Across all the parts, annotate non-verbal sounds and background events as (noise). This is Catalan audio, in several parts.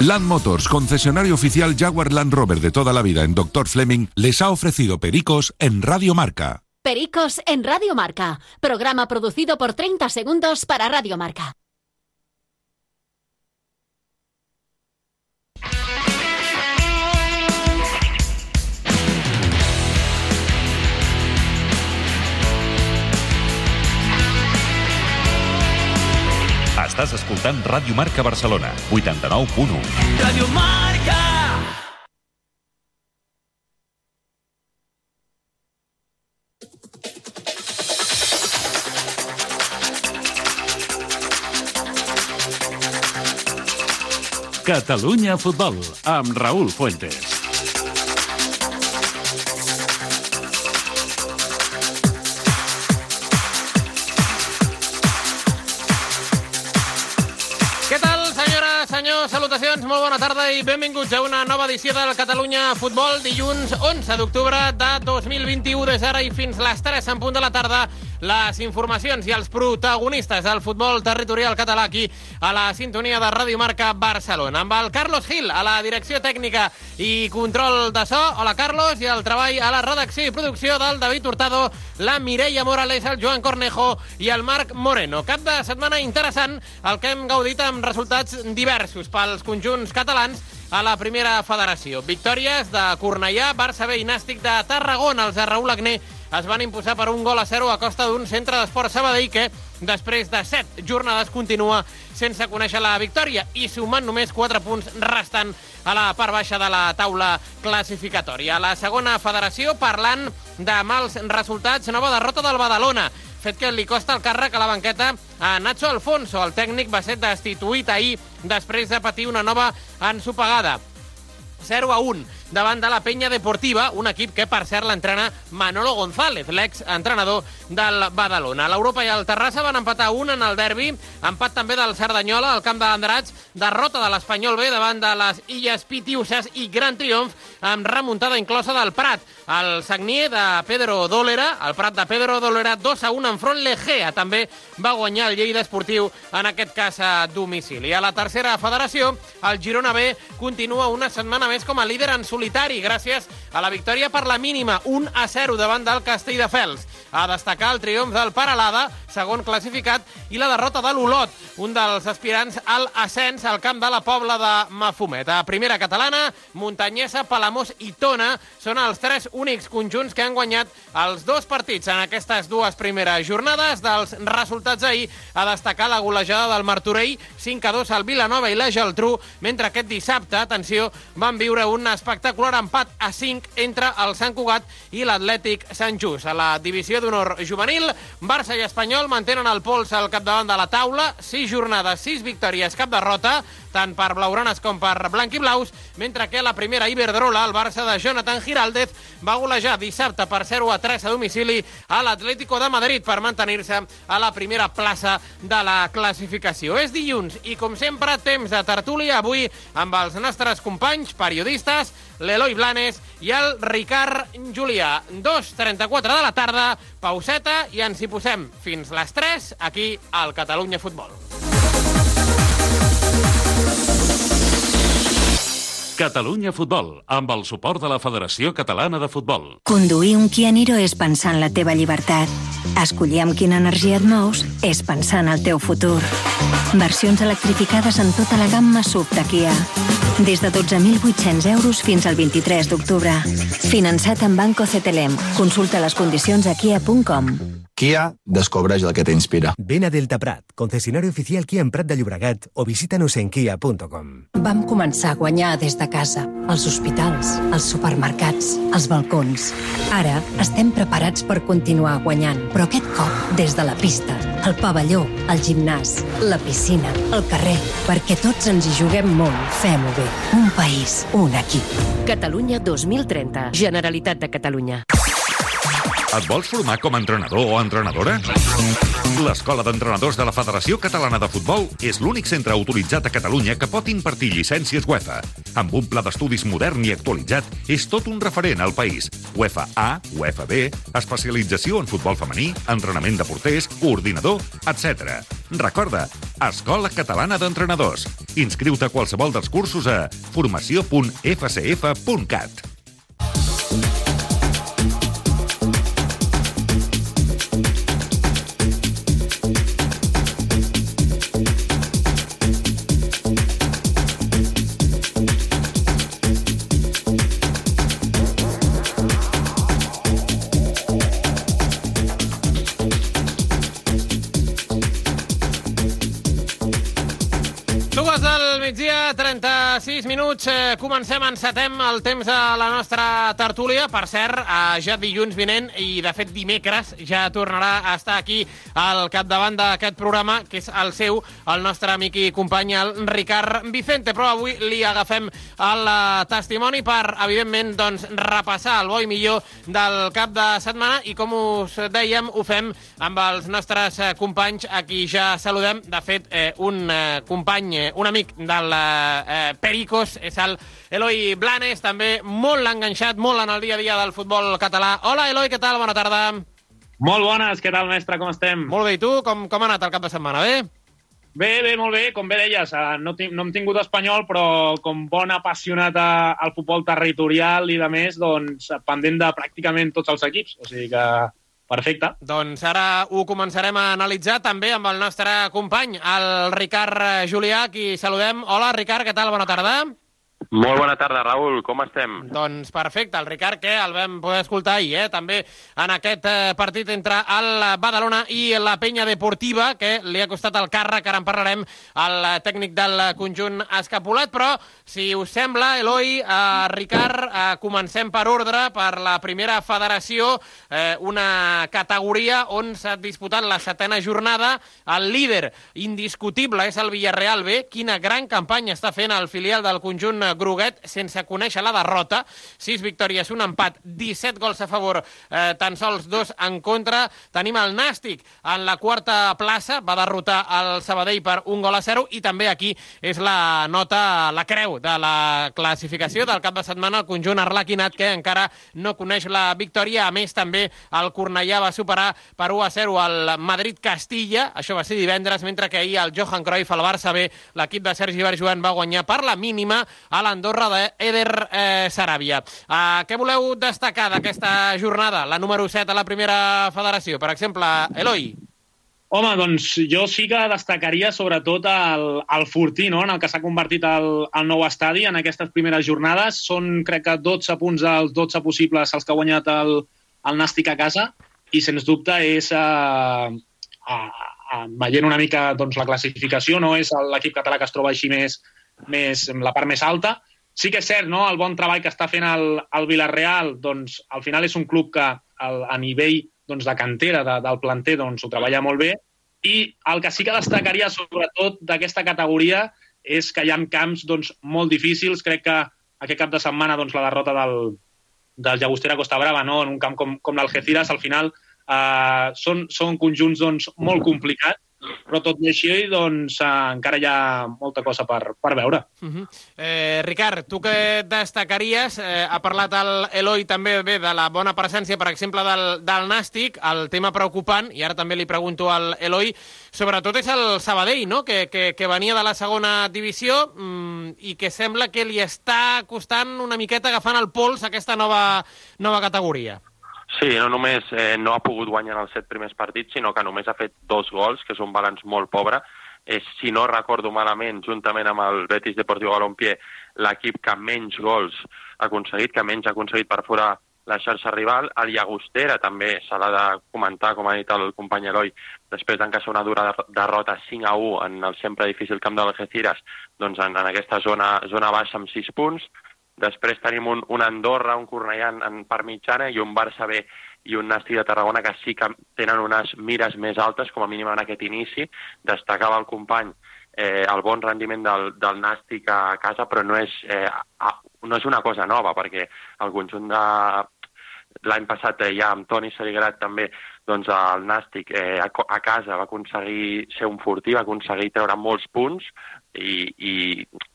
Land Motors, concesionario oficial Jaguar Land Rover de toda la vida en Dr. Fleming, les ha ofrecido Pericos en Radio Marca. Pericos en Radio Marca, programa producido por 30 segundos para Radio Marca. Estàs escoltant Ràdio Marca Barcelona, 89.1. Ràdio Marca! Catalunya Futbol, amb Raül Fuentes. Salutacions, molt bona tarda i benvinguts a una nova edició del Catalunya Futbol, dilluns 11 d'octubre de 2021, des d'ara i fins les 3 en punt de la tarda, les informacions i els protagonistes del futbol territorial català aquí a la sintonia de Ràdio Marca Barcelona. Amb el Carlos Gil a la direcció tècnica i control de so. Hola, Carlos. I el treball a la redacció i producció del David Hurtado, la Mireia Morales, el Joan Cornejo i el Marc Moreno. Cap de setmana interessant el que hem gaudit amb resultats diversos pels conjunts catalans a la primera federació. Victòries de Cornellà, Barça B i Nàstic de Tarragona. Els de Raül Agné es van imposar per un gol a 0 a costa d'un centre d'esport Sabadell que, després de 7 jornades, continua sense conèixer la victòria i sumant només 4 punts restant a la part baixa de la taula classificatòria. La segona federació, parlant de mals resultats, nova derrota del Badalona fet que li costa el càrrec a la banqueta a Nacho Alfonso. El tècnic va ser destituït ahir després de patir una nova ensopegada. 0 a 1 davant de la Penya Deportiva, un equip que, per cert, l'entrena Manolo González, l'ex-entrenador del Badalona. L'Europa i el Terrassa van empatar un en el derbi, empat també del Cerdanyola al camp d'Andrats, derrota de l'Espanyol B davant de les Illes Pitiuses i gran triomf amb remuntada inclosa del Prat. El Sagnier de Pedro Dólera, el Prat de Pedro Dólera, 2 a 1 enfront l'Egea, també va guanyar el Lleida Esportiu, en aquest cas a domicili. A la tercera federació, el Girona B continua una setmana més com a líder en solitari, gràcies a la victòria per la mínima, 1 a 0 davant del Castelldefels. A destacar el triomf del Paralada, segon classificat, i la derrota de l'Olot, un dels aspirants al ascens al camp de la Pobla de Mafumet. A primera catalana, Muntanyesa, Palamós i Tona són els tres únics conjunts que han guanyat els dos partits en aquestes dues primeres jornades. Dels resultats ahir, a destacar la golejada del Martorell, 5 a 2 al Vilanova i la Geltrú, mentre aquest dissabte, atenció, van viure un espectacular empat a 5 entre el Sant Cugat i l'Atlètic Sant Just. A la divisió d'honor juvenil, Barça i Espanyol mantenen el pols al capdavant de la taula, 6 jornades, 6 victòries, cap derrota. Tant per blaugranes com per blanquiblaus, mentre que la primera Iberdrola, el Barça de Jonathan Giraldez, va golejar dissabte per 0 a 3 a domicili a l'Atlético de Madrid per mantenir-se a la primera plaça de la classificació. És dilluns i, com sempre, temps de tertúlia avui amb els nostres companys periodistes, l'Eloi Blanes i el Ricard Julià. 2.34 de la tarda, pauseta i ens hi posem fins les 3 aquí al Catalunya Futbol. Catalunya Futbol, amb el suport de la Federació Catalana de Futbol. Conduir un Kia Niro és pensar en la teva llibertat. Escollir amb quina energia et mous és pensar en el teu futur. Versions electrificades en tota la gamma SUV de Kia. Des de 12.800 euros fins al 23 d'octubre. Finançat amb Banco CTLM. Consulta les condicions a kia.com. Kia, descobreix el que t'inspira. Ven a Delta Prat, concesionari oficial Kia en Prat de Llobregat o visita-nos en kia.com. Vam començar a guanyar des de casa, als hospitals, als supermercats, als balcons. Ara estem preparats per continuar guanyant, però aquest cop des de la pista, el pavelló, el gimnàs, la piscina, el carrer, perquè tots ens hi juguem molt, fem-ho bé. Un país, un equip. Catalunya 2030. Generalitat de Catalunya. Et vols formar com a entrenador o entrenadora? L'Escola d'Entrenadors de la Federació Catalana de Futbol és l'únic centre autoritzat a Catalunya que pot impartir llicències UEFA. Amb un pla d'estudis modern i actualitzat, és tot un referent al país. UEFA A, UEFA B, especialització en futbol femení, entrenament de porters, coordinador, etc. Recorda, Escola Catalana d'Entrenadors. Inscriu-te a qualsevol dels cursos a formació.fcf.cat. 36 minuts. Eh, comencem, encetem el temps de la nostra tertúlia. Per cert, eh, ja dilluns vinent i, de fet, dimecres ja tornarà a estar aquí al capdavant d'aquest programa, que és el seu, el nostre amic i company, el Ricard Vicente. Però avui li agafem el eh, testimoni per, evidentment, doncs, repassar el bo i millor del cap de setmana i, com us dèiem, ho fem amb els nostres eh, companys, a qui ja saludem. De fet, eh, un eh, company, eh, un amic del eh, Pericos, és el Eloi Blanes, també molt enganxat, molt en el dia a dia del futbol català. Hola, Eloi, què tal? Bona tarda. Molt bones, què tal, mestre? Com estem? Molt bé, i tu? Com, com ha anat el cap de setmana? Bé? Bé, bé, molt bé. Com bé deies, eh, no, tinc, no hem tingut espanyol, però com bon apassionat a, al futbol territorial i de més, doncs pendent de pràcticament tots els equips. O sigui que perfecte. Doncs ara ho començarem a analitzar també amb el nostre company, el Ricard Julià, qui saludem. Hola, Ricard, què tal? Bona tarda. Molt bona tarda, Raül. Com estem? Doncs perfecte. El Ricard, que el vam poder escoltar ahir, eh? també en aquest eh, partit entre el Badalona i la Penya Deportiva, que li ha costat el càrrec, ara en parlarem, al tècnic del conjunt escapulat, però si us sembla, Eloi, eh, Ricard, eh, comencem per ordre, per la primera federació, eh, una categoria on s'ha disputat la setena jornada. El líder indiscutible és el Villarreal B. Quina gran campanya està fent el filial del conjunt Groguet sense conèixer la derrota. 6 victòries, un empat, 17 gols a favor, eh, tan sols dos en contra. Tenim el Nàstic en la quarta plaça, va derrotar el Sabadell per un gol a 0 i també aquí és la nota, la creu de la classificació del cap de setmana el conjunt arlequinat que encara no coneix la victòria. A més, també el Cornellà va superar per 1 a 0 el Madrid-Castilla, això va ser divendres, mentre que ahir el Johan Cruyff, el Barça B, l'equip de Sergi Berjoan va guanyar per la mínima a l'Andorra d'Eder eh, Saràbia. Uh, què voleu destacar d'aquesta jornada, la número 7 a la primera federació? Per exemple, Eloi. Home, doncs jo sí que destacaria sobretot el, el Fortí, no?, en el que s'ha convertit el, el nou estadi en aquestes primeres jornades. Són, crec que, 12 punts dels 12 possibles els que ha guanyat el, el Nàstic a casa i, sens dubte, és, eh, a, a, veient una mica doncs, la classificació, no és l'equip català que es troba així més, més la part més alta. Sí que és cert, no?, el bon treball que està fent el, el Villarreal, doncs, al final és un club que el, a nivell doncs, de cantera de, del planter doncs, ho treballa molt bé i el que sí que destacaria sobretot d'aquesta categoria és que hi ha camps doncs, molt difícils. Crec que aquest cap de setmana doncs, la derrota del, del Llagostera Costa Brava no? en un camp com, com l'Algeciras, al final eh, són, són conjunts doncs, molt complicats però tot i així doncs, eh, encara hi ha molta cosa per, per veure. Uh -huh. eh, Ricard, tu què destacaries? Eh, ha parlat el Eloi també bé de la bona presència, per exemple, del, del Nàstic, el tema preocupant, i ara també li pregunto al Eloi, sobretot és el Sabadell, no? que, que, que venia de la segona divisió mmm, i que sembla que li està costant una miqueta agafant el pols aquesta nova, nova categoria. Sí, no només eh, no ha pogut guanyar els set primers partits, sinó que només ha fet dos gols, que és un balanç molt pobre. És, si no recordo malament, juntament amb el Betis Deportiu Balompié, l'equip que menys gols ha aconseguit, que menys ha aconseguit per fora la xarxa rival. El Llagostera també se l'ha de comentar, com ha dit el company Eloi, després d'encaixar una dura derrota 5 a 1 en el sempre difícil camp de l'Algeciras, doncs en, en aquesta zona, zona baixa amb 6 punts. Després tenim un, un Andorra, un Cornellà en, en part mitjana i un Barça B i un Nàstic de Tarragona que sí que tenen unes mires més altes, com a mínim en aquest inici. Destacava el company eh, el bon rendiment del, del Nàstic a casa, però no és, eh, a, no és una cosa nova, perquè el conjunt de... L'any passat eh, ja amb Toni Serigrat també doncs el Nàstic eh, a, a casa va aconseguir ser un furtiu, va aconseguir treure molts punts, i, i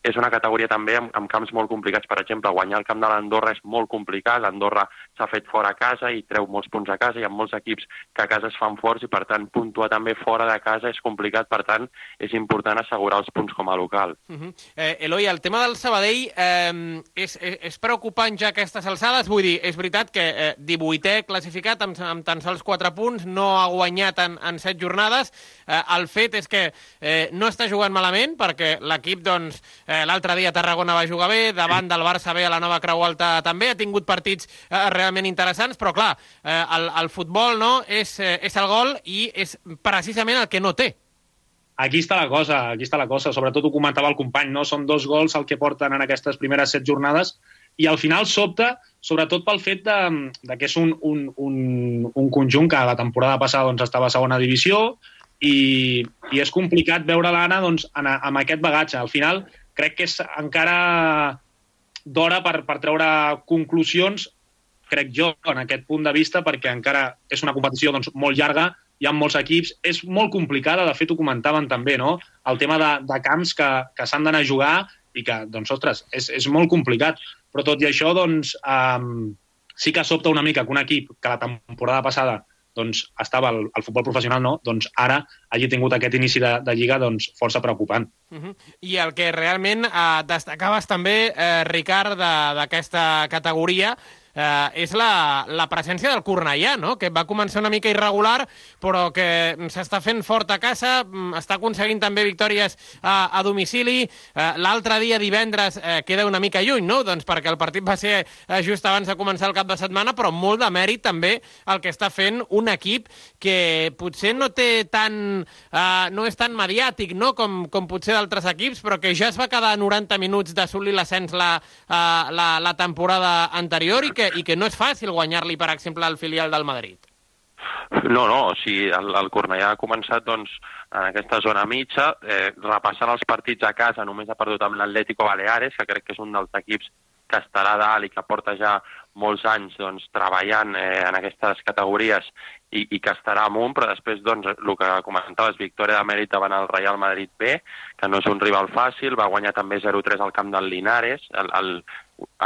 és una categoria també amb, amb camps molt complicats. Per exemple, guanyar el camp de l'Andorra és molt complicat, l'Andorra s'ha fet fora a casa i treu molts punts a casa, hi ha molts equips que a casa es fan forts i per tant puntuar també fora de casa és complicat, per tant és important assegurar els punts com a local. Uh -huh. eh, Eloi, el tema del Sabadell eh, és, és, és preocupant ja aquestes alçades? Vull dir, és veritat que eh, 18è classificat amb, amb tan sols 4 punts, no ha guanyat en, en 7 jornades, eh, el fet és que eh, no està jugant malament perquè perquè l'equip, doncs, eh, l'altre dia a Tarragona va jugar bé, davant del Barça bé a la nova Creu Alta també, ha tingut partits eh, realment interessants, però clar, eh, el, el futbol no és, eh, és el gol i és precisament el que no té. Aquí està la cosa, aquí està la cosa. Sobretot ho comentava el company, no? Són dos gols el que porten en aquestes primeres set jornades i al final sobta, sobretot pel fet de, de que és un, un, un, un conjunt que la temporada passada doncs, estava a segona divisió, i, i és complicat veure l'Anna doncs, en, amb aquest bagatge. Al final, crec que és encara d'hora per, per treure conclusions, crec jo, en aquest punt de vista, perquè encara és una competició doncs, molt llarga, hi ha molts equips, és molt complicada, de fet ho comentaven també, no? el tema de, de camps que, que s'han d'anar a jugar i que, doncs, ostres, és, és molt complicat. Però tot i això, doncs, um, sí que sobta una mica que un equip que la temporada passada doncs, estava al, al futbol professional, no? doncs ara hagi tingut aquest inici de, de Lliga doncs, força preocupant. Uh -huh. I el que realment eh, destacaves també, eh, Ricard, d'aquesta categoria, eh, és la, la presència del Cornellà, no? que va començar una mica irregular, però que s'està fent fort a casa, mm, està aconseguint també victòries a, a domicili. Eh, L'altre dia, divendres, eh, queda una mica lluny, no? doncs perquè el partit va ser eh, just abans de començar el cap de setmana, però molt de mèrit també el que està fent un equip que potser no té tant... Eh, no és tan mediàtic no? com, com potser d'altres equips, però que ja es va quedar 90 minuts d'assolir l'ascens la, eh, la, la temporada anterior i que que, i que no és fàcil guanyar-li, per exemple, al filial del Madrid. No, no, o sigui, el, el Cornellà ha començat doncs, en aquesta zona mitja, eh, repassant els partits a casa, només ha perdut amb l'Atlético Baleares, que crec que és un dels equips que estarà dalt i que porta ja molts anys doncs, treballant eh, en aquestes categories i, i que estarà amunt, però després doncs, el que comentaves, victòria de mèrit davant el Real Madrid B, que no és un rival fàcil, va guanyar també 0-3 al camp del Linares, el, el,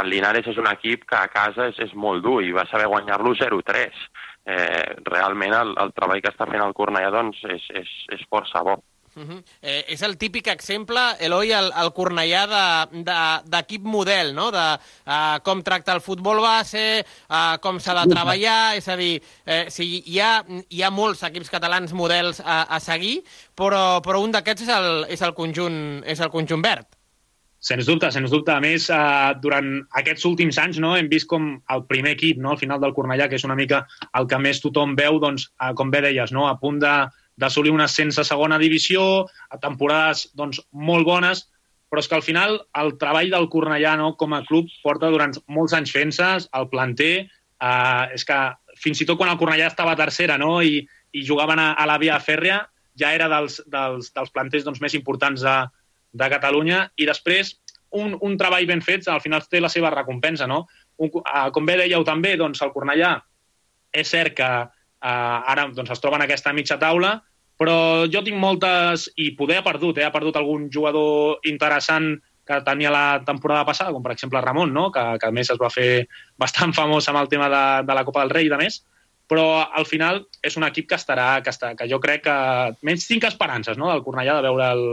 el Linares és un equip que a casa és, és molt dur i va saber guanyar-lo 0-3. Eh, realment el, el treball que està fent el Cornellà doncs, és, és, és força bo. Uh -huh. eh, és el típic exemple, Eloi, el, el Cornellà d'equip de, de, model, no? de uh, com tracta el futbol base, uh, com s'ha de treballar, és a dir, eh, si hi, ha, hi ha molts equips catalans models a, a seguir, però, però un d'aquests és, el, és, el conjunt, és el conjunt verd. Sens dubte, sens dubte. A més, eh, durant aquests últims anys no, hem vist com el primer equip, no, al final del Cornellà, que és una mica el que més tothom veu, doncs, eh, com bé deies, no, a punt d'assolir un ascens a segona divisió, a temporades doncs, molt bones, però és que al final el treball del Cornellà no, com a club porta durant molts anys fent-se, el planter, eh, és que fins i tot quan el Cornellà estava a tercera no, i, i jugaven a, a la via fèrrea, ja era dels, dels, dels planters doncs, més importants de, de Catalunya i després un, un treball ben fet al final té la seva recompensa, no? Un, uh, com bé dèieu també, doncs el Cornellà és cert que uh, ara doncs, es troba en aquesta mitja taula, però jo tinc moltes, i poder ha perdut, eh? ha perdut algun jugador interessant que tenia la temporada passada, com per exemple Ramon, no? que, que a més es va fer bastant (laughs) famós amb el tema de, de la Copa del Rei i de més, però al final és un equip que estarà, que, està, que jo crec que menys tinc esperances no? del Cornellà de veure el,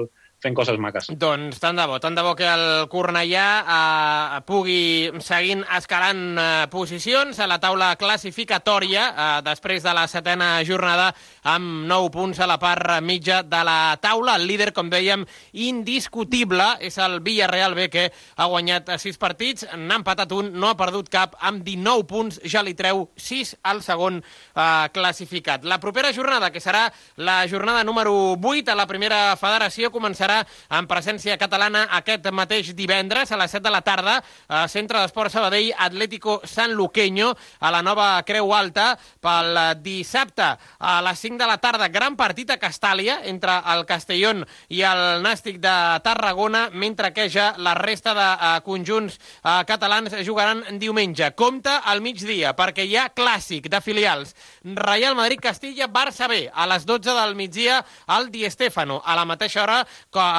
fent coses maques. Doncs tant de bo, tant de bo que el Cornellà eh, pugui seguint escalant eh, posicions a la taula classificatòria eh, després de la setena jornada amb 9 punts a la part mitja de la taula. El líder, com dèiem, indiscutible és el Villarreal B que ha guanyat 6 partits, n'ha empatat un, no ha perdut cap, amb 19 punts ja li treu 6 al segon eh, classificat. La propera jornada, que serà la jornada número 8 a la primera federació, començarà en presència catalana aquest mateix divendres a les 7 de la tarda a Centre d'Esport Sabadell Atlético San Luqueño a la nova Creu Alta pel dissabte a les 5 de la tarda. Gran partit a Castàlia entre el Castellón i el Nàstic de Tarragona, mentre que ja la resta de uh, conjunts uh, catalans jugaran diumenge. Compte al migdia, perquè hi ha clàssic de filials. Real Madrid-Castilla, Barça B, a les 12 del migdia al Di Stéfano. A la mateixa hora,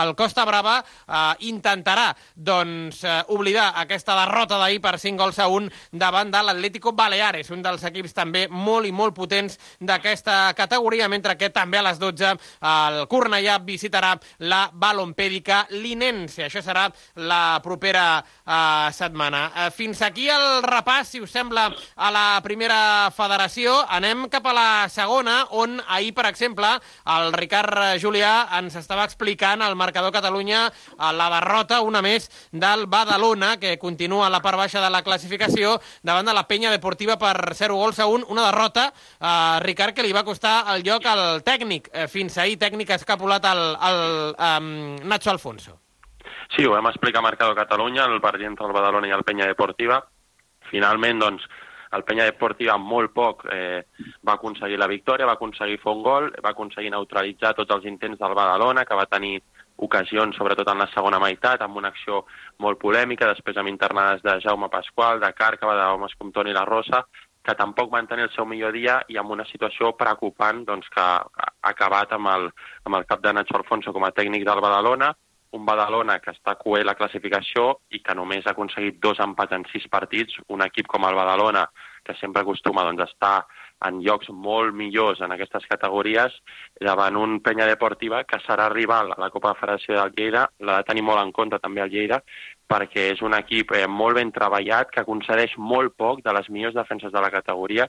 el Costa Brava eh, intentarà doncs, eh, oblidar aquesta derrota d'ahir per 5 gols a 1 davant de l'Atlético Baleares, un dels equips també molt i molt potents d'aquesta categoria, mentre que també a les 12 el Cornellà visitarà la balompèdica Linense. Això serà la propera eh, setmana. Eh, fins aquí el repàs, si us sembla, a la primera federació. Anem cap a la segona, on ahir, per exemple, el Ricard Julià ens estava explicant el marcador Catalunya a la derrota, una més, del Badalona, que continua a la part baixa de la classificació, davant de la penya deportiva per 0 gols a 1. Una derrota, eh, Ricard, que li va costar el lloc al tècnic. Eh, fins ahir tècnic escapulat al, al um, Nacho Alfonso. Sí, ho vam explicar a Marcador Catalunya, el partit entre el Badalona i el Penya Deportiva. Finalment, doncs, el Penya Deportiva amb molt poc eh, va aconseguir la victòria, va aconseguir fer un gol, va aconseguir neutralitzar tots els intents del Badalona, que va tenir ocasions, sobretot en la segona meitat, amb una acció molt polèmica, després amb internades de Jaume Pasqual, de Càrcava, d'homes com Toni La Rosa, que tampoc van tenir el seu millor dia i amb una situació preocupant doncs, que ha acabat amb el, amb el cap de Nacho Alfonso com a tècnic del Badalona, un Badalona que està coent la classificació i que només ha aconseguit dos empats en sis partits, un equip com el Badalona, que sempre acostuma doncs, a estar en llocs molt millors en aquestes categories, davant un penya deportiva que serà rival a la Copa de Federació del Lleida, l'ha de tenir molt en compte també el Lleida, perquè és un equip eh, molt ben treballat, que concedeix molt poc de les millors defenses de la categoria,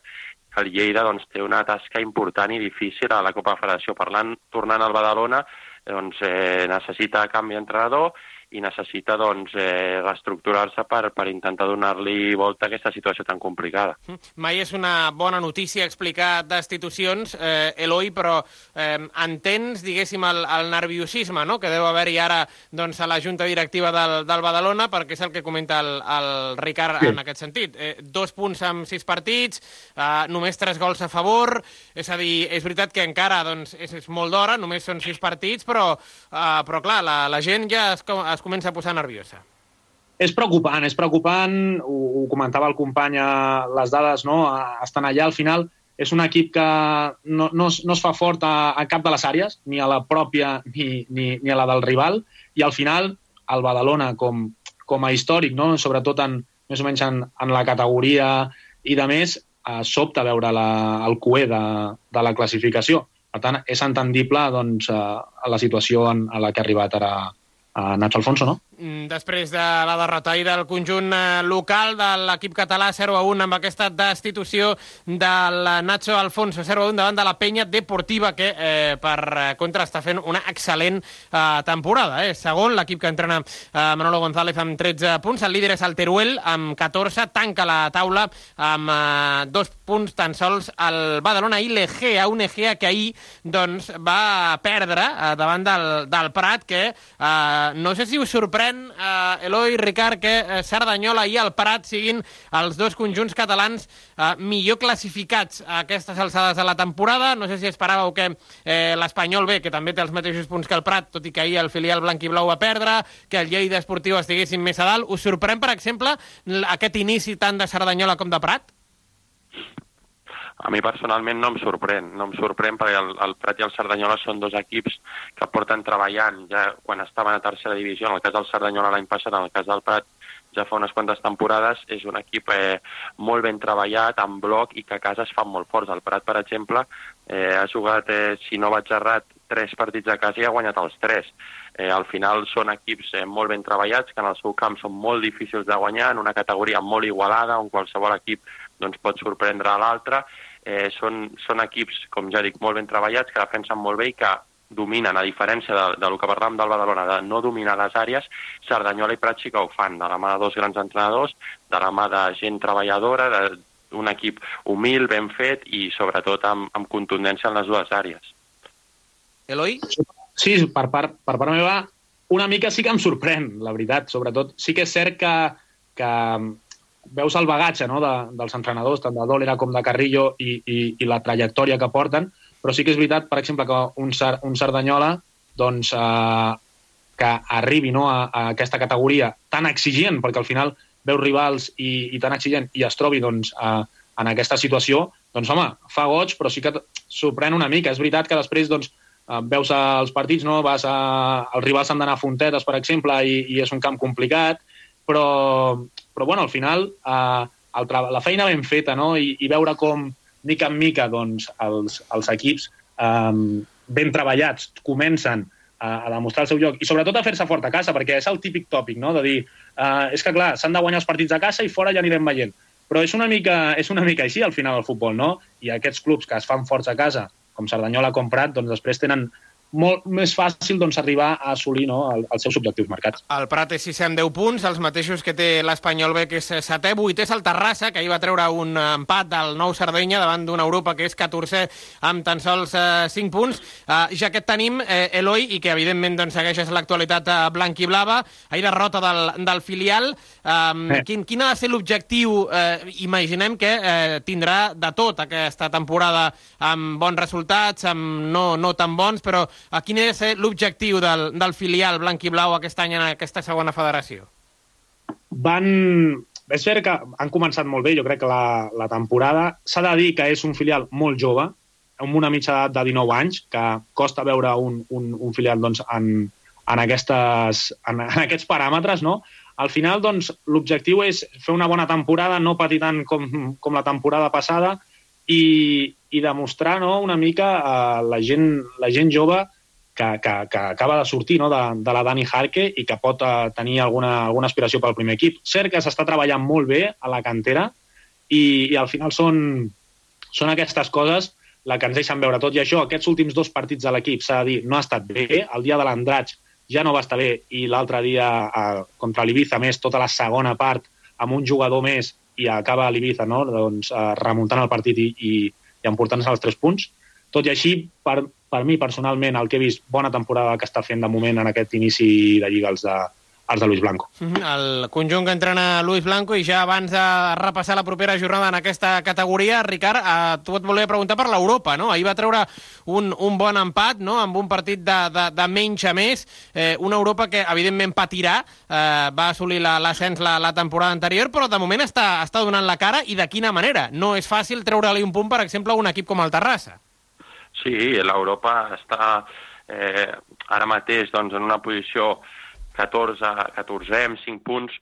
el Lleida doncs, té una tasca important i difícil a la Copa de Federació. Parlant, tornant al Badalona, doncs, eh, necessita canvi d'entrenador i necessita doncs, eh, reestructurar-se per, per intentar donar-li volta a aquesta situació tan complicada. Mai és una bona notícia explicar destitucions, eh, Eloi, però eh, entens, diguéssim, el, el nerviosisme no? que deu haver-hi ara doncs, a la Junta Directiva del, del Badalona, perquè és el que comenta el, el Ricard sí. en aquest sentit. Eh, dos punts amb sis partits, eh, només tres gols a favor, és a dir, és veritat que encara doncs, és, és molt d'hora, només són sis partits, però, eh, però clar, la, la gent ja es, es es comença a posar nerviosa. És preocupant, és preocupant, ho, ho comentava el company, les dades no, estan allà al final, és un equip que no, no, es, no es fa fort a, a cap de les àrees, ni a la pròpia ni, ni, ni a la del rival, i al final el Badalona com, com a històric, no? sobretot en, més o menys en, en la categoria i de més, eh, sobta veure la, el cué de, de la classificació. Per tant, és entendible doncs, eh, la situació en, a la que ha arribat ara a Nacho Alfonso, no? Mm, després de la derrota i del conjunt eh, local de l'equip català 0 a 1 amb aquesta destitució del Nacho Alfonso 0 a 1 davant de la penya deportiva que eh, per eh, contra està fent una excel·lent eh, temporada. Eh? Segon, l'equip que entrena eh, Manolo González amb 13 punts, el líder és el Teruel amb 14, tanca la taula amb eh, dos punts tan sols el Badalona i l'Egea, un Egea que ahir doncs, va perdre eh, davant del, del Prat, que eh, no sé si us sorprèn, eh, Eloi, Ricard, que eh, Cerdanyola i el Prat siguin els dos conjunts catalans eh, millor classificats a aquestes alçades de la temporada. No sé si esperàveu que eh, l'Espanyol B, que també té els mateixos punts que el Prat, tot i que ahir el filial blanc i blau va perdre, que el Lleida Esportiu estiguessin més a dalt. Us sorprèn, per exemple, aquest inici tant de Cerdanyola com de Prat? A mi personalment no em sorprèn, no em sorprèn perquè el, el Prat i el Cerdanyola són dos equips que porten treballant ja quan estaven a tercera divisió, en el cas del Cerdanyola l'any passat, en el cas del Prat ja fa unes quantes temporades, és un equip eh, molt ben treballat, en bloc i que a casa es fan molt forts. El Prat, per exemple, eh, ha jugat, eh, si no vaig errat, tres partits a casa i ha guanyat els tres. Eh, al final són equips eh, molt ben treballats, que en el seu camp són molt difícils de guanyar, en una categoria molt igualada, on qualsevol equip doncs, pot sorprendre a l'altre. Eh, són, són equips, com ja dic, molt ben treballats, que defensen molt bé i que dominen, a diferència de, de lo que parlàvem del Badalona, de no dominar les àrees, Cerdanyola i Prat sí que ho fan, de la mà de dos grans entrenadors, de la mà de gent treballadora, d'un equip humil, ben fet i sobretot amb, amb contundència en les dues àrees. Eloi? Sí, per part, per part meva, una mica sí que em sorprèn, la veritat, sobretot. Sí que és cert que, que veus el bagatge no, de, dels entrenadors, tant de Dòlera com de Carrillo, i, i, i la trajectòria que porten, però sí que és veritat, per exemple, que un, un Cerdanyola doncs, eh, que arribi no, a, a aquesta categoria tan exigent, perquè al final veus rivals i, i tan exigent i es trobi doncs, a, en aquesta situació, doncs home, fa goig, però sí que sorprèn una mica. És veritat que després doncs, eh, veus els partits, no? Vas a, els rivals han d'anar a Fontetes, per exemple, i, i és un camp complicat, però, però bueno, al final eh, el la feina ben feta no? I, i veure com, mica en mica, doncs, els, els equips eh, ben treballats comencen a, a demostrar el seu lloc i sobretot a fer-se fort a casa, perquè és el típic tòpic, no?, de dir, eh, és que clar, s'han de guanyar els partits a casa i fora ja anirem veient. Però és una mica, és una mica així al final el futbol, no? I aquests clubs que es fan forts a casa com Cerdanyola com Prat, doncs després tenen molt més fàcil doncs, arribar a assolir no, el, els seus objectius marcats. El Prat és 6 amb 10 punts, els mateixos que té l'Espanyol B, que és 7è, 8è és el Terrassa, que ahir va treure un empat del nou Sardenya davant d'una Europa que és 14è amb tan sols eh, 5 punts. Eh, ja que tenim eh, Eloi, i que evidentment doncs, segueixes l'actualitat eh, blanc i blava, ahir derrota del, del filial. Eh, eh. Quin, quin ha de ser l'objectiu? Eh, imaginem que eh, tindrà de tot aquesta temporada amb bons resultats, amb no, no tan bons, però a quin és l'objectiu del, del filial blanc i blau aquest any en aquesta segona federació? Van... És cert que han començat molt bé, jo crec que la, la temporada. S'ha de dir que és un filial molt jove, amb una mitja edat de 19 anys, que costa veure un, un, un filial doncs, en, en, aquestes, en, en aquests paràmetres, no? Al final, doncs, l'objectiu és fer una bona temporada, no patir tant com, com la temporada passada i, i demostrar no, una mica a la gent, la gent jove que, que, que acaba de sortir no, de, de la Dani Harke i que pot uh, tenir alguna, alguna aspiració pel primer equip. Cert que s'està treballant molt bé a la cantera i, i al final són, són aquestes coses la que ens deixen veure tot. I això, aquests últims dos partits de l'equip, s'ha de dir, no ha estat bé. El dia de l'Andratx ja no va estar bé i l'altre dia uh, contra l'Ibiza, més tota la segona part amb un jugador més i acaba l'Ibiza no? doncs, uh, remuntant el partit i, i, i emportant-se els tres punts. Tot i així, per, per mi, personalment, el que he vist bona temporada que està fent de moment en aquest inici de Lliga els de, els de Luis Blanco. Mhm, el conjunt que entrena Luis Blanco i ja abans de repassar la propera jornada en aquesta categoria, Ricard, eh, tu et volia preguntar per l'Europa, no? Ahir va treure un, un bon empat, no?, amb un partit de, de, de menys a més, eh, una Europa que evidentment patirà, eh, va assolir l'ascens la, la, la temporada anterior, però de moment està, està donant la cara i de quina manera? No és fàcil treure-li un punt, per exemple, a un equip com el Terrassa. Sí, l'Europa està eh, ara mateix doncs, en una posició 14, 14 amb 5 punts.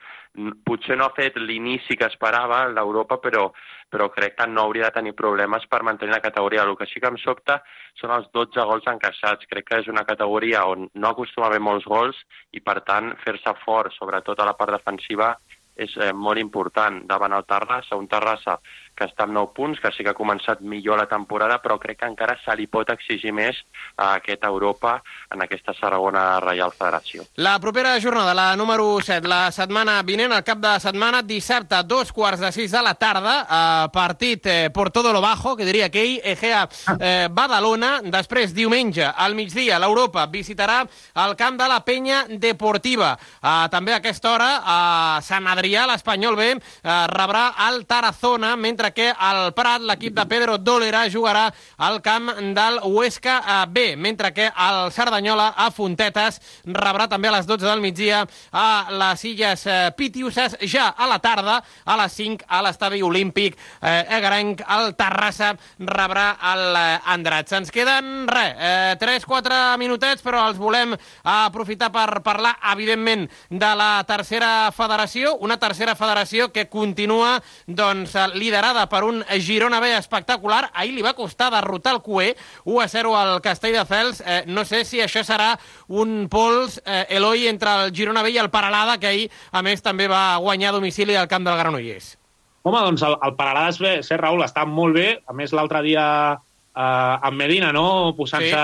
Potser no ha fet l'inici que esperava l'Europa, però, però crec que no hauria de tenir problemes per mantenir la categoria. El que sí que em sobta són els 12 gols encaixats. Crec que és una categoria on no acostuma a haver molts gols i, per tant, fer-se fort, sobretot a la part defensiva, és eh, molt important davant el Terrassa, un Terrassa que està amb 9 punts, que sí que ha començat millor la temporada, però crec que encara se li pot exigir més a aquest Europa en aquesta segona Reial Federació. La propera jornada, la número 7, la setmana vinent, el cap de setmana, dissabte, dos quarts de sis de la tarda, eh, partit eh, por todo lo bajo, que diria aquell, Egea eh, Badalona, després diumenge al migdia l'Europa visitarà el camp de la Penya Deportiva. Eh, també a aquesta hora a Sant Adrià, l'Espanyol B, eh, rebrà el Tarazona, mentre que al Prat l'equip de Pedro Dólera jugarà al camp del Huesca eh, B, mentre que el Cerdanyola a Fontetes rebrà també a les 12 del migdia a les Illes eh, Pitiuses, ja a la tarda, a les 5 a l'estadi olímpic eh, Egarenc, el Terrassa rebrà l'Andrats. Ens queden, res, eh, 3-4 minutets, però els volem aprofitar per parlar, evidentment, de la tercera federació, una tercera federació que continua doncs, liderada liderada per un Girona B espectacular. Ahir li va costar derrotar el QE, 1 a 0 al Castelldefels. Eh, no sé si això serà un pols, eh, Eloi, entre el Girona B i el Paralada, que ahir, a més, també va guanyar a domicili al camp del Granollers. Home, doncs el, el Paralada, és bé, ser Raül, està molt bé. A més, l'altre dia eh, amb Medina, no?, posant-se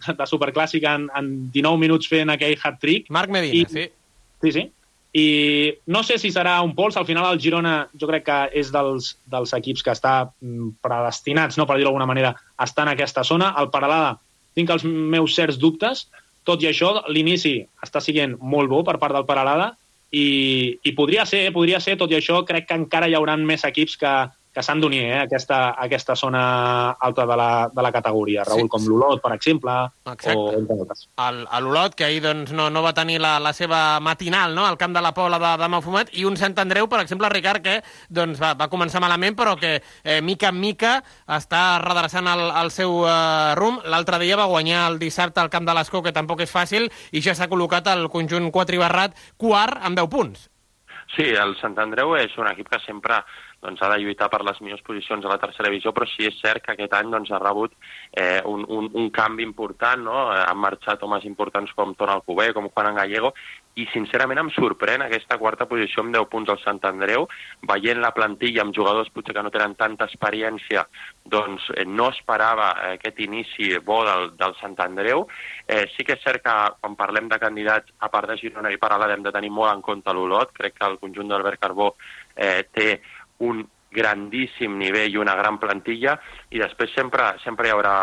sí. de superclàssic en, en 19 minuts fent aquell hat-trick. Marc Medina, I, sí. Sí, sí i no sé si serà un pols, al final el Girona jo crec que és dels, dels equips que està mm, predestinats, no per dir-ho d'alguna manera, a estar en aquesta zona. El Paralada tinc els meus certs dubtes, tot i això l'inici està siguent molt bo per part del Paralada i, i podria ser, podria ser, tot i això crec que encara hi haurà més equips que, que s'han d'unir eh, a, aquesta, a aquesta zona alta de la, de la categoria. Raül, sí. com l'Olot, per exemple, Exacte. o entre altres. L'Olot, que ahir doncs, no, no va tenir la, la seva matinal no? al camp de la Pobla de, de Mafumet, i un Sant Andreu, per exemple, Ricard, que doncs, va, va començar malament, però que eh, mica en mica està redreçant el, el seu eh, rumb. L'altre dia va guanyar el dissabte al camp de l'Escó, que tampoc és fàcil, i ja s'ha col·locat el conjunt quatribarrat quart amb 10 punts. Sí, el Sant Andreu és un equip que sempre doncs, ha de lluitar per les millors posicions a la tercera divisió, però sí és cert que aquest any doncs, ha rebut eh, un, un, un canvi important, no? han marxat homes importants com Toni Alcubé, com Juan Gallego, i sincerament em sorprèn aquesta quarta posició amb 10 punts al Sant Andreu, veient la plantilla amb jugadors potser que no tenen tanta experiència, doncs eh, no esperava eh, aquest inici bo del, del Sant Andreu. Eh, sí que és cert que quan parlem de candidats, a part de Girona i Paralada, hem de tenir molt en compte l'Olot. Crec que el conjunt d'Albert Carbó eh, té un grandíssim nivell i una gran plantilla i després sempre, sempre, hi, haurà,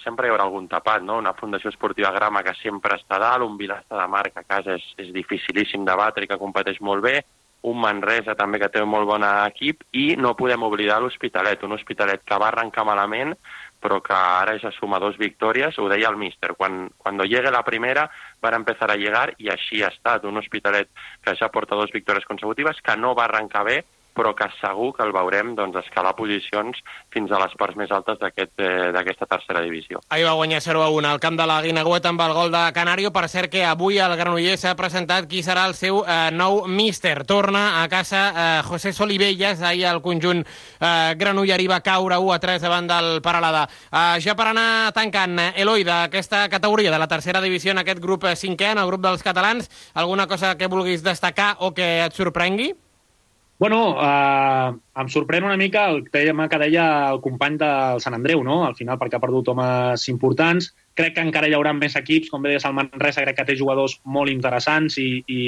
sempre hi haurà algun tapat, no? una fundació esportiva grama que sempre està dalt, un Vilastre de Mar que a casa és, és dificilíssim de batre i que competeix molt bé, un Manresa també que té un molt bon equip i no podem oblidar l'Hospitalet, un Hospitalet que va arrencar malament però que ara ja suma dos victòries, ho deia el míster, quan, quan llegue la primera van empezar a llegar i així ha estat, un Hospitalet que ja porta dos victòries consecutives, que no va arrencar bé, però que segur que el veurem doncs, escalar posicions fins a les parts més altes eh, d'aquesta eh, tercera divisió. Ahir va guanyar 0 a 1 al camp de la Guinagüeta amb el gol de Canario. Per cert que avui el Granollers s'ha presentat qui serà el seu eh, nou míster. Torna a casa eh, José Solivelles. Ahir el conjunt eh, granollerí va caure 1 a 3 davant del Paralada. Eh, ja per anar tancant, eh, Eloi, d'aquesta categoria de la tercera divisió en aquest grup eh, cinquè, en el grup dels catalans, alguna cosa que vulguis destacar o que et sorprengui? Bueno, eh, em sorprèn una mica el tema que deia el company del Sant Andreu, no? Al final, perquè ha perdut homes importants. Crec que encara hi haurà més equips, com bé deies, el Manresa crec que té jugadors molt interessants i, i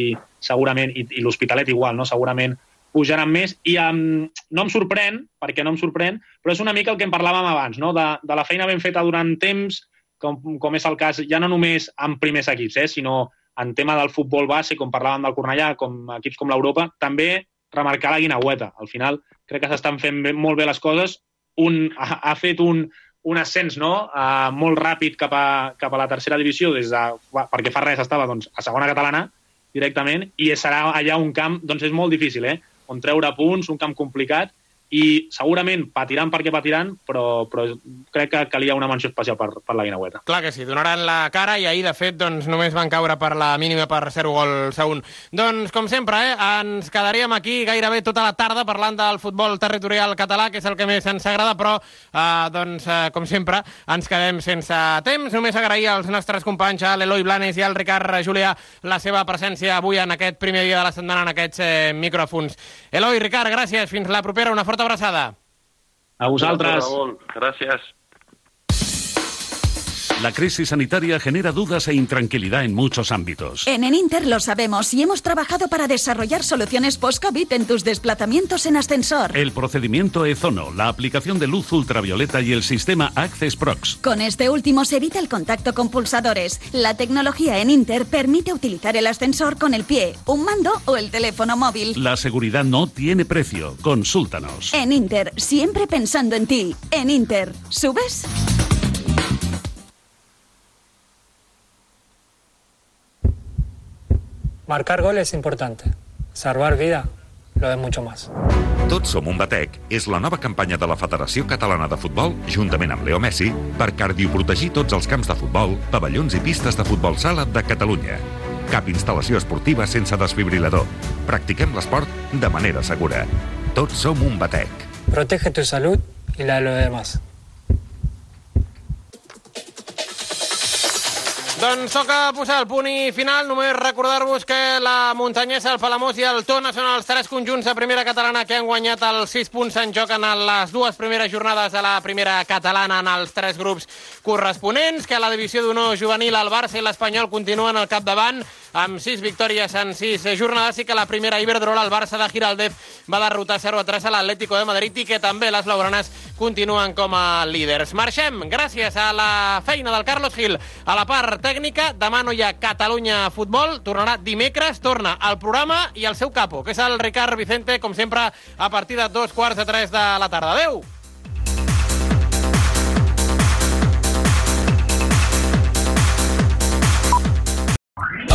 segurament, i, i l'Hospitalet igual, no? Segurament pujaran més i um, no em sorprèn, perquè no em sorprèn, però és una mica el que en parlàvem abans, no? de, de la feina ben feta durant temps, com, com és el cas, ja no només en primers equips, eh? sinó en tema del futbol base, com parlàvem del Cornellà, com equips com l'Europa, també remarcar la guinaueta. Al final crec que s'estan fent bé, molt bé les coses. Un, ha, ha fet un, un ascens no? uh, molt ràpid cap a, cap a la tercera divisió, des de, perquè fa res estava doncs, a segona catalana directament, i serà allà un camp, doncs és molt difícil, eh? on treure punts, un camp complicat, i segurament patiran perquè patiran, però, però crec que calia una menció especial per, per la Guinaueta. Clar que sí, donaran la cara i ahir, de fet, doncs, només van caure per la mínima per 0 gols a 1. Doncs, com sempre, eh, ens quedaríem aquí gairebé tota la tarda parlant del futbol territorial català, que és el que més ens agrada, però, eh, doncs, eh, com sempre, ens quedem sense temps. Només agrair als nostres companys, a l'Eloi Blanes i al Ricard Julià, la seva presència avui en aquest primer dia de la setmana en aquests eh, micròfons. Eloi, Ricard, gràcies. Fins la propera. Una forta abraçada. A vosaltres. Gràcies. La crisis sanitaria genera dudas e intranquilidad en muchos ámbitos. En Eninter lo sabemos y hemos trabajado para desarrollar soluciones post-COVID en tus desplazamientos en ascensor. El procedimiento Ezono, la aplicación de luz ultravioleta y el sistema Access Prox. Con este último se evita el contacto con pulsadores. La tecnología en Inter permite utilizar el ascensor con el pie, un mando o el teléfono móvil. La seguridad no tiene precio. Consúltanos. En Inter, siempre pensando en ti. En Inter, ¿subes? Marcar gol es importante. Salvar vida lo es mucho más. Tots som un batec és la nova campanya de la Federació Catalana de Futbol, juntament amb Leo Messi, per cardioprotegir tots els camps de futbol, pavellons i pistes de futbol sala de Catalunya. Cap instal·lació esportiva sense desfibrilador. Practiquem l'esport de manera segura. Tots som un batec. Protege tu salud y la de los demás. Doncs toca posar el punt i final. Només recordar-vos que la Muntanyesa, el Palamós i el Tona són els tres conjunts de primera catalana que han guanyat els sis punts en joc en les dues primeres jornades de la primera catalana en els tres grups corresponents, que la divisió d'honor juvenil el Barça i l'Espanyol continuen al capdavant amb sis victòries en sis jornades i que la primera Iberdrola, el Barça de Giraldez, va derrotar 0 a 3 a l'Atlético de Madrid i que també les blaugranes continuen com a líders. Marxem gràcies a la feina del Carlos Gil a la part tècnica. Demà no hi ha Catalunya Futbol. Tornarà dimecres, torna al programa i el seu capo, que és el Ricard Vicente, com sempre, a partir de dos quarts de tres de la tarda. Adéu!